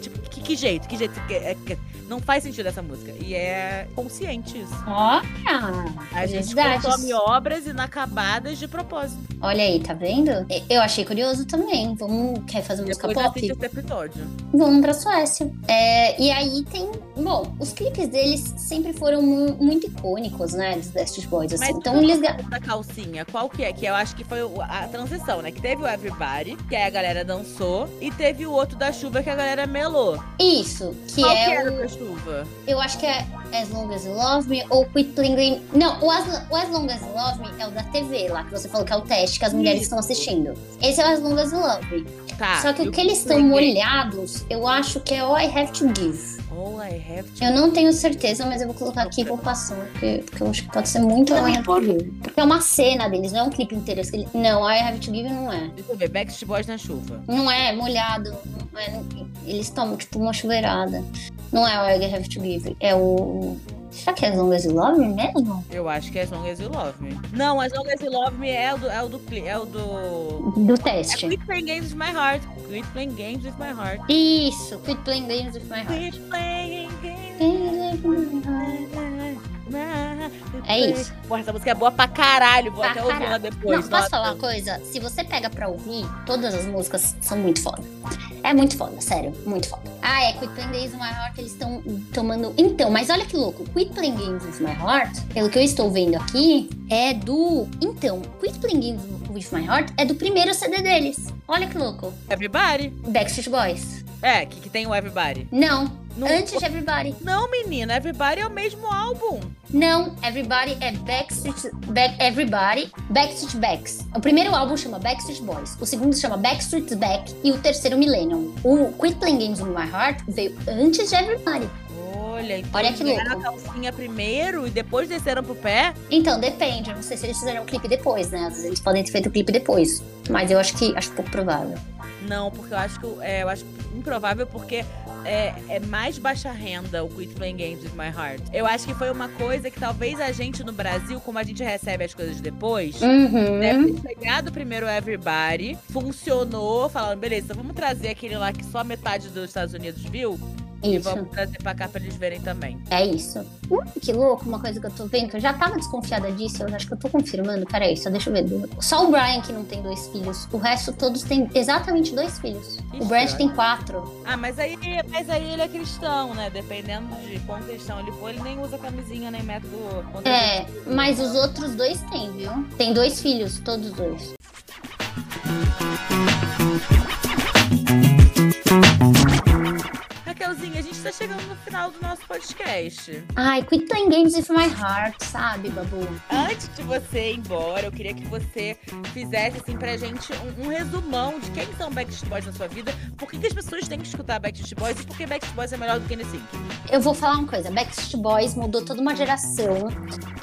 Tipo, que, que jeito, que jeito. Que, é, que- não faz sentido essa música. E é consciente isso. Olha! A gente consome obras inacabadas de propósito. Olha aí, tá vendo? Eu achei curioso também. Vamos. Quer fazer música Depois pop? esse episódio. Vamos pra Suécia. É, e aí tem. Bom, os clipes deles sempre foram mu- muito icônicos, né? Dos Backstreet Boys, assim. Mas então eles. da calcinha, qual que é? Que eu acho que foi a transição, né? Que teve o Everybody, que aí a galera dançou, e teve o outro da chuva que a galera melou. Isso, que qual é que era o. chuva? Eu acho que é As Long As You Love Me ou Quit Game. Não, o As, o As Long As You Love Me é o da TV lá, que você falou que é o teste que as mulheres estão assistindo. Esse é o As Long As You Love Me. Tá. Só que o que eles estão molhados, eu acho que é All I Have to Give. Eu não tenho certeza, mas eu vou colocar aqui e vou passar, porque, porque eu acho que pode ser muito All I Have to Give. Porque é uma cena deles, não é um clipe inteiro. Não, All I Have to Give não é. Deixa eu ver, Backstreet Boys na chuva. Não é molhado. Não é, eles tomam tipo uma chuveirada. Não é o I Have to Give. É o. Será que é As Long As You Love Me mesmo? Eu acho que é As Long As You Love Me. Não, As Long As You Love Me é o do... É o do, é o do... Do É teste. Quit Playing Games with My Heart. Quit Playing Games with My Heart. Isso, Quit Playing Games with My Heart. Quit Playing Games É isso. Porra, essa música é boa pra caralho. Vou Pra até ouvir ela depois. Não, posso falar uma coisa? Se você pega pra ouvir, todas as músicas são muito foda. É muito foda, sério, muito foda. Ah, é Quit Playing Games with My Heart, eles estão tomando. Então, mas olha que louco. Quit Playing Games with My Heart, pelo que eu estou vendo aqui, é do. Então, Quit Playing Games with My Heart é do primeiro CD deles. Olha que louco. Everybody. Backstreet Boys. É, que, que tem o Everybody. Não, Não, antes de Everybody. não, menina. Everybody é o mesmo álbum. Não, Everybody é Backstreet Back, Everybody, Backstreet Backs. O primeiro álbum chama Backstreet Boys, o segundo chama Backstreet Back e o terceiro Millennium. O Quit Playing Games with My Heart veio antes de Everybody. Olha, então Olha que louco. a calcinha primeiro e depois desceram pro pé. Então, depende. Eu não sei se eles fizeram o clipe depois, né? Às vezes eles podem ter feito o clipe depois. Mas eu acho que acho pouco provável. Não, porque eu acho que é, eu acho improvável porque é, é mais baixa renda o Quit Playing Games with My Heart. Eu acho que foi uma coisa que talvez a gente no Brasil, como a gente recebe as coisas depois, Uhum. deve ter chegado primeiro o Everybody, funcionou, falando, beleza, vamos trazer aquele lá que só metade dos Estados Unidos viu e Isso. vamos trazer pra cá pra eles verem também. É isso. Hum, que louco, uma coisa que eu tô vendo, que eu já tava desconfiada disso, eu acho que eu tô confirmando. Peraí, só deixa eu ver. Só o Brian que não tem dois filhos. O resto todos têm exatamente dois filhos. o Brad estranho. tem quatro. Ah, mas aí, mas aí ele é cristão, né? Dependendo de quão cristão ele for, ele nem usa camisinha, nem método. É, mas os outros dois têm, viu? Tem dois filhos, todos dois. A gente tá chegando no final do nosso podcast. Ai, quit playing games with my heart, sabe, Babu? Antes de você ir embora, eu queria que você fizesse, assim, pra gente um, um resumão de quem são Backstreet Boys na sua vida, por que, que as pessoas têm que escutar Backstreet Boys e por que Backstreet Boys é melhor do que NSYNC. Eu vou falar uma coisa, Backstreet Boys mudou toda uma geração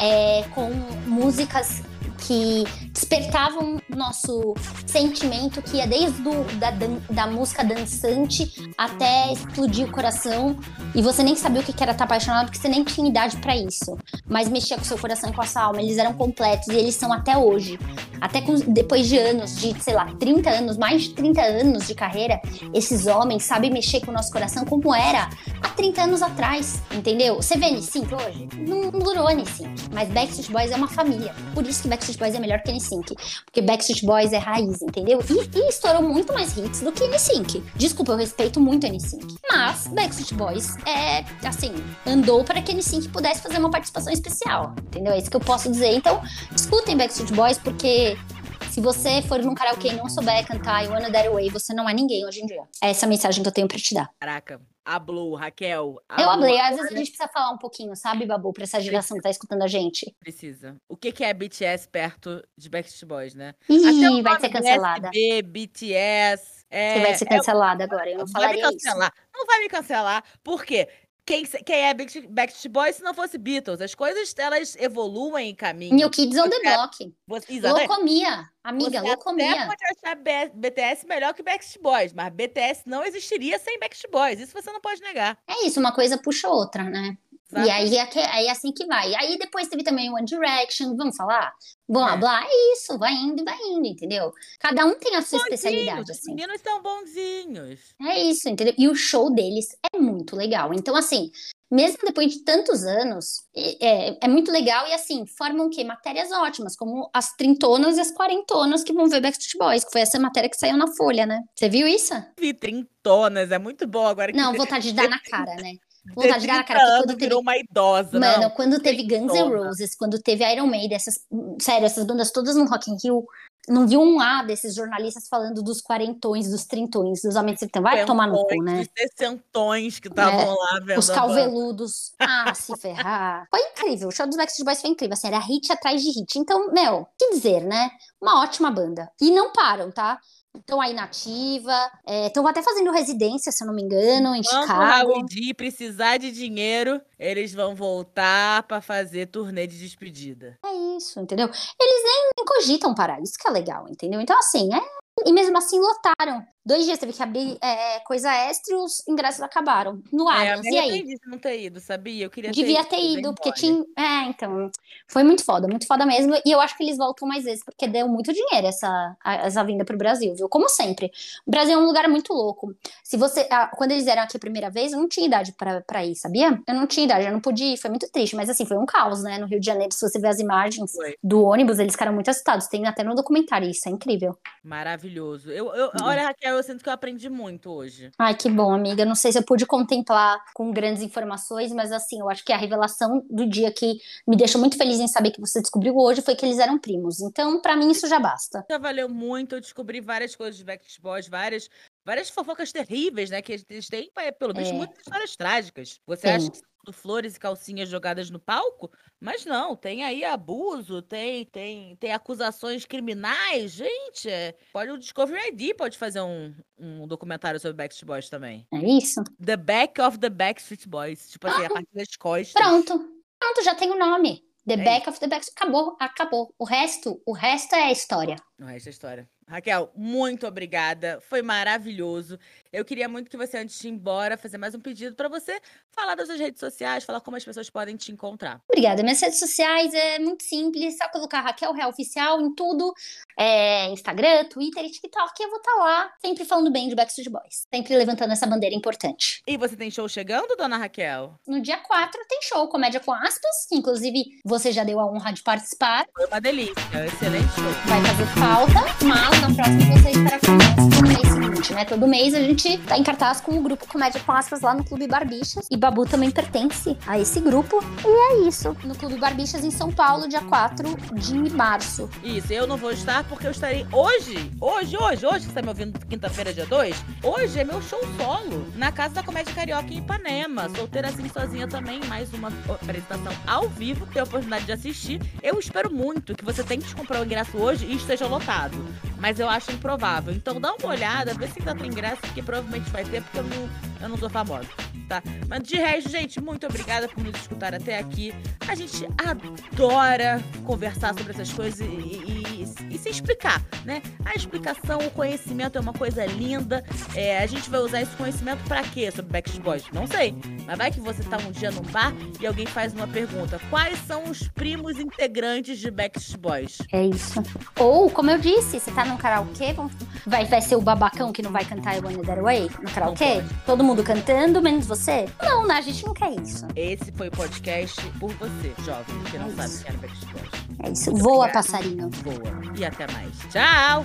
é, com músicas que despertavam nosso sentimento que ia desde do, da, da música dançante até explodir o coração. E você nem sabia o que era estar apaixonado porque você nem tinha idade pra isso, mas mexia com seu coração e com a sua alma, eles eram completos e eles são até hoje. Até com- depois de anos, de sei lá, 30 anos, mais de 30 anos de carreira, esses homens sabem mexer com o nosso coração como era há 30 anos atrás, entendeu? Você vê N5 hoje? Não, não durou N5, mas Backstreet Boys é uma família. Por isso que Backstreet Boys é melhor que N5, porque Backstreet Boys é raiz, entendeu? E, e estourou muito mais hits do que N5. Desculpa, eu respeito muito N5, mas Backstreet Boys é, assim, andou para que N5 pudesse fazer uma participação especial, entendeu? É isso que eu posso dizer. Então, escutem Backstreet Boys, porque se você for num karaokê e não souber cantar You Wanna That Away, você não é ninguém hoje em dia. É essa a mensagem que eu tenho pra te dar. Caraca, hablou, Raquel. Eu hablou. hablei, às vezes a gente precisa falar um pouquinho, sabe, Babu, pra essa geração que tá escutando a gente. Precisa. O que, que é BTS perto de Backstreet Boys, né? Ih, vai ser cancelada. BSB, BTS. É, Você vai ser é, cancelada agora. Eu não vai me falaria isso. cancelar. Não vai me cancelar. Por quê? Quem, quem é Backstreet Boys se não fosse Beatles? As coisas, elas evoluem em caminho. New Kids on the Você- Block. Você. Amiga, Você até locomia. pode achar BTS melhor que Backstreet Boys, mas BTS não existiria sem Backstreet Boys. Isso você não pode negar. É isso, uma coisa puxa outra, né? E aí é, aí assim que vai. Aí depois teve também One Direction, vamos falar? Blá, É. blá, é isso, vai indo e vai indo, entendeu? Cada um tem a sua especialidade, Bonzinhos, Os assim. meninos são bonzinhos. É isso, entendeu? E o show deles é muito legal. Então, assim, mesmo depois de tantos anos, é, é, muito legal e, assim, formam o quê? Matérias ótimas, como as trintonas e as quarentonas que vão ver Backstreet Boys, que foi essa matéria que saiu na Folha, né? Você viu isso? Vi trintonas, é muito bom agora que Não, vontade de dar na cara, né? Vontade de dar na 30 cara, anos quando teve virou uma idosa, Mano, não. quando teve Guns N'. Roses, quando teve Iron Maiden, essas, sério, essas bandas todas no Rock in Rio, não vi um A desses jornalistas falando dos quarentões, dos trintões, dos homens de. Vai tomar no cu, né? Os sessentões que estavam lá vendo Os calveludos. Ah, se ferrar. [laughs] Foi incrível. O show dos Backstreet Boys foi incrível. Assim, era hit atrás de hit. Então, meu, que dizer, né? Uma ótima banda. E não param, tá? Estão aí na ativa. Estão até fazendo residência, se eu não me engano, em Quando o Chicago. Raul precisar de dinheiro, eles vão voltar pra fazer turnê de despedida. É isso, entendeu? Eles nem, nem cogitam parar, isso que é legal, entendeu? Então, assim, é. E mesmo assim lotaram. Dois dias teve que abrir é, coisa extra e os ingressos acabaram. No É, eu Allianz, me e aí? de não ter ido, sabia? Eu queria Devia ter ter ido, ido, bem porque tinha. É, então. Foi muito foda, muito foda mesmo. E eu acho que eles voltam mais vezes, porque deu muito dinheiro essa, essa vinda pro Brasil, viu? Como sempre. O Brasil é um lugar muito louco. Se você. quando eles vieram aqui a primeira vez, eu não tinha idade pra, pra ir, sabia? Eu não tinha idade, eu não pude ir. Foi muito triste. Mas assim, foi um caos, né? No Rio de Janeiro, se você ver as imagens Foi. do ônibus, eles ficaram muito assustados. Tem até no documentário, isso é incrível. Maravilhoso. Eu, eu, Uhum. olha, Raquel, eu sinto que eu aprendi muito hoje. Ai, que bom, amiga. Não sei se eu pude contemplar com grandes informações, mas assim, eu acho que a revelação do dia que me deixou muito feliz em saber que você descobriu hoje foi que eles eram primos. Então, pra mim, isso já basta. Já valeu muito, eu descobri várias coisas de Backstreet Boys, várias, várias fofocas terríveis, né? Que eles têm, é, pelo visto, É. muitas histórias trágicas. Você Tem. acha que são tudo flores e calcinhas jogadas no palco? Mas não, tem aí abuso, tem, tem, tem acusações criminais. Gente, é, pode o Discovery ID pode fazer um, um documentário sobre Backstreet Boys também. É isso? The Back of the Backstreet Boys. Tipo assim, a partir das costas. Pronto. Pronto, já tem o nome. The É Back of the Back. Acabou, acabou. O resto, o resto é história. O resto é história. Raquel, muito obrigada. Foi maravilhoso. Eu queria muito que você, antes de ir embora, fazer mais um pedido para você falar das suas redes sociais, falar como as pessoas podem te encontrar. Obrigada. Minhas redes sociais é muito simples, só colocar Raquel Real Oficial em tudo. É, Instagram, Twitter e TikTok. Eu vou estar lá, sempre falando bem de Backstreet Boys. Sempre levantando essa bandeira importante. E você tem show chegando, dona Raquel? No dia 4 tem show Comédia com Aspas, que inclusive você já deu a honra de participar. Foi uma delícia. Excelente show. Vai fazer falta, mas na próxima você estará conosco no mês seguinte, né? Todo mês a gente tá em cartaz com o grupo Comédia com Aspas lá no Clube Barbixas. E Babu também pertence a esse grupo. E é isso. No Clube Barbixas em São Paulo, dia 4 de março. Isso, eu não vou estar porque eu estarei hoje, hoje, hoje, hoje, você tá me ouvindo quinta-feira, dia 2? Hoje é meu show solo, na Casa da Comédia Carioca em Ipanema. Solteira assim sozinha também, mais uma apresentação ao vivo, ter a oportunidade de assistir. Eu espero muito que você tente comprar o ingresso hoje e esteja lotado. Mas eu acho improvável. Então dá uma olhada, vê se ainda tem ingresso, que provavelmente vai ter, porque eu não, eu não sou famosa, tá? Mas de resto, gente, muito obrigada por nos escutar até aqui. A gente adora conversar sobre essas coisas e, e- e- e se explicar, né? A explicação, o conhecimento é uma coisa linda. É, a gente vai usar esse conhecimento pra quê sobre Backstreet Boys? Não sei. Mas vai que você tá um dia num bar e alguém faz uma pergunta: quais são os primos integrantes de Backstreet Boys? É isso. Ou, como eu disse, você tá num karaokê, vai, vai ser o babacão que não vai cantar I Wanna That Way no karaokê? Todo mundo cantando, menos você? Não, né? A gente não quer isso. Esse foi o podcast por você, jovem, que não É sabe isso. quem era Backstreet Boys. É isso. Voa, passarinho. Boa. E até mais. Tchau!